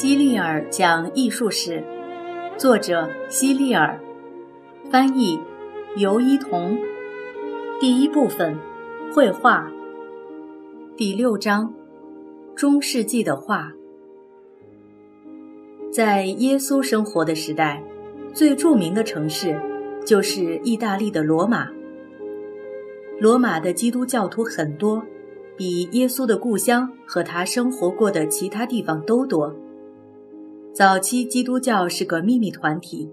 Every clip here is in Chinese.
希利尔讲艺术史，作者希利尔，翻译尤一彤。第一部分，绘画。第六章，中世纪的画。在耶稣生活的时代，最著名的城市就是意大利的罗马。罗马的基督教徒很多，比耶稣的故乡和他生活过的其他地方都多。早期基督教是个秘密团体，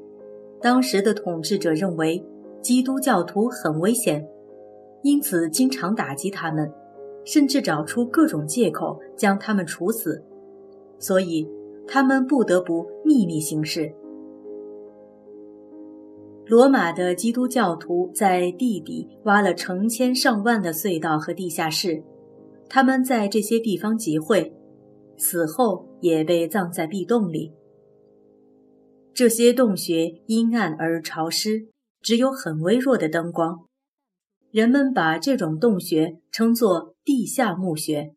当时的统治者认为基督教徒很危险，因此经常打击他们，甚至找出各种借口将他们处死，所以他们不得不秘密行事。罗马的基督教徒在地底挖了成千上万的隧道和地下室，他们在这些地方集会。死后也被葬在壁洞里。这些洞穴阴暗而潮湿，只有很微弱的灯光。人们把这种洞穴称作地下墓穴。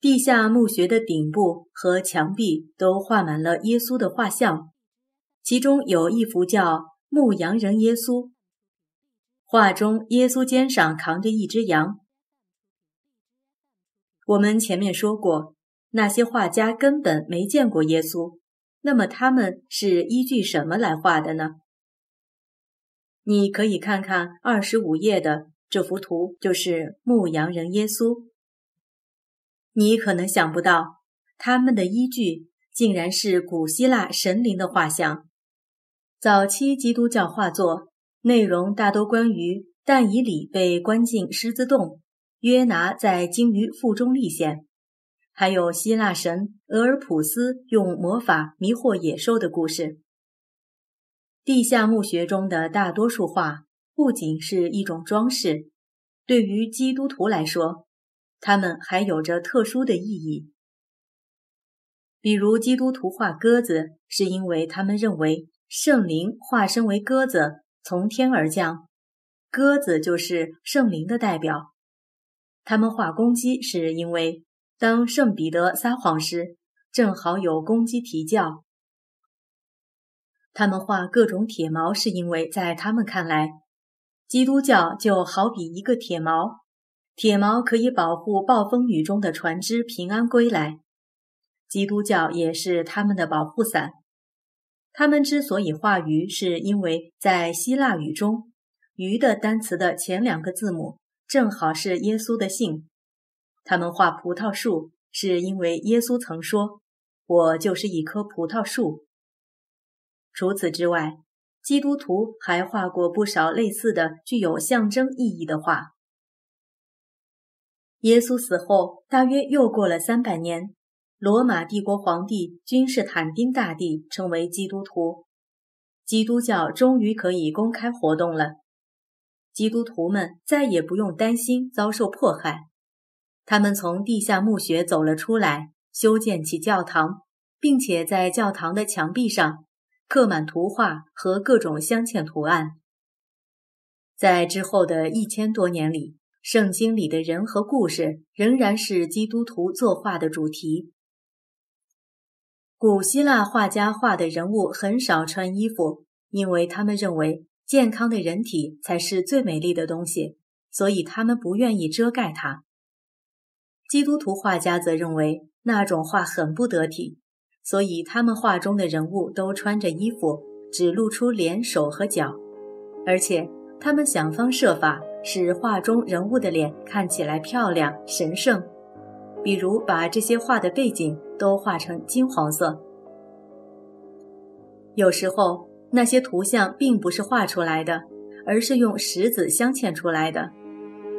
地下墓穴的顶部和墙壁都画满了耶稣的画像，其中有一幅叫《牧羊人耶稣》，画中耶稣肩上扛着一只羊。我们前面说过，那些画家根本没见过耶稣，那么他们是依据什么来画的呢？你可以看看二十五页的这幅图，就是牧羊人耶稣。你可能想不到，他们的依据竟然是古希腊神灵的画像。早期基督教画作内容大多关于但以理被关进狮子洞。约拿在鲸鱼腹中历险，还有希腊神俄尔普斯用魔法迷惑野兽的故事。地下墓穴中的大多数画不仅是一种装饰，对于基督徒来说，它们还有着特殊的意义。比如，基督徒画鸽子，是因为他们认为圣灵化身为鸽子从天而降，鸽子就是圣灵的代表。他们画公鸡，是因为当圣彼得撒谎时，正好有公鸡啼叫。他们画各种铁锚，是因为在他们看来，基督教就好比一个铁锚，铁锚可以保护暴风雨中的船只平安归来。基督教也是他们的保护伞。他们之所以画鱼，是因为在希腊语中，鱼的单词的前两个字母。正好是耶稣的姓。他们画葡萄树，是因为耶稣曾说：“我就是一棵葡萄树。”除此之外，基督徒还画过不少类似的具有象征意义的画。耶稣死后，大约又过了三百年，罗马帝国皇帝君士坦丁大帝成为基督徒，基督教终于可以公开活动了。基督徒们再也不用担心遭受迫害，他们从地下墓穴走了出来，修建起教堂，并且在教堂的墙壁上刻满图画和各种镶嵌图案。在之后的一千多年里，圣经里的人和故事仍然是基督徒作画的主题。古希腊画家画的人物很少穿衣服，因为他们认为。健康的人体才是最美丽的东西，所以他们不愿意遮盖它。基督徒画家则认为那种画很不得体，所以他们画中的人物都穿着衣服，只露出脸、手和脚，而且他们想方设法使画中人物的脸看起来漂亮、神圣，比如把这些画的背景都画成金黄色。有时候。那些图像并不是画出来的，而是用石子镶嵌出来的。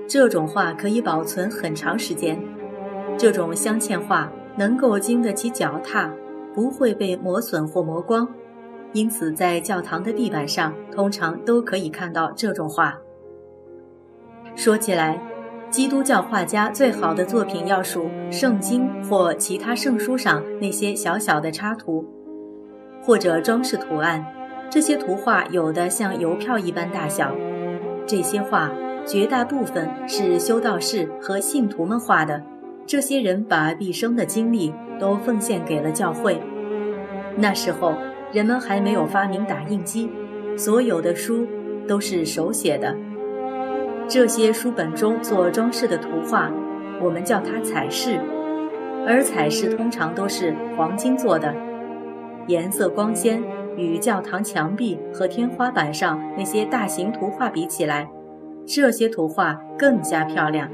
这种画可以保存很长时间。这种镶嵌画能够经得起脚踏，不会被磨损或磨光，因此在教堂的地板上通常都可以看到这种画。说起来，基督教画家最好的作品要数圣经或其他圣书上那些小小的插图，或者装饰图案。这些图画有的像邮票一般大小，这些画绝大部分是修道士和信徒们画的，这些人把毕生的精力都奉献给了教会。那时候人们还没有发明打印机，所有的书都是手写的。这些书本中做装饰的图画，我们叫它彩饰，而彩饰通常都是黄金做的，颜色光鲜，与教堂墙壁和天花板上那些大型图画比起来，这些图画更加漂亮。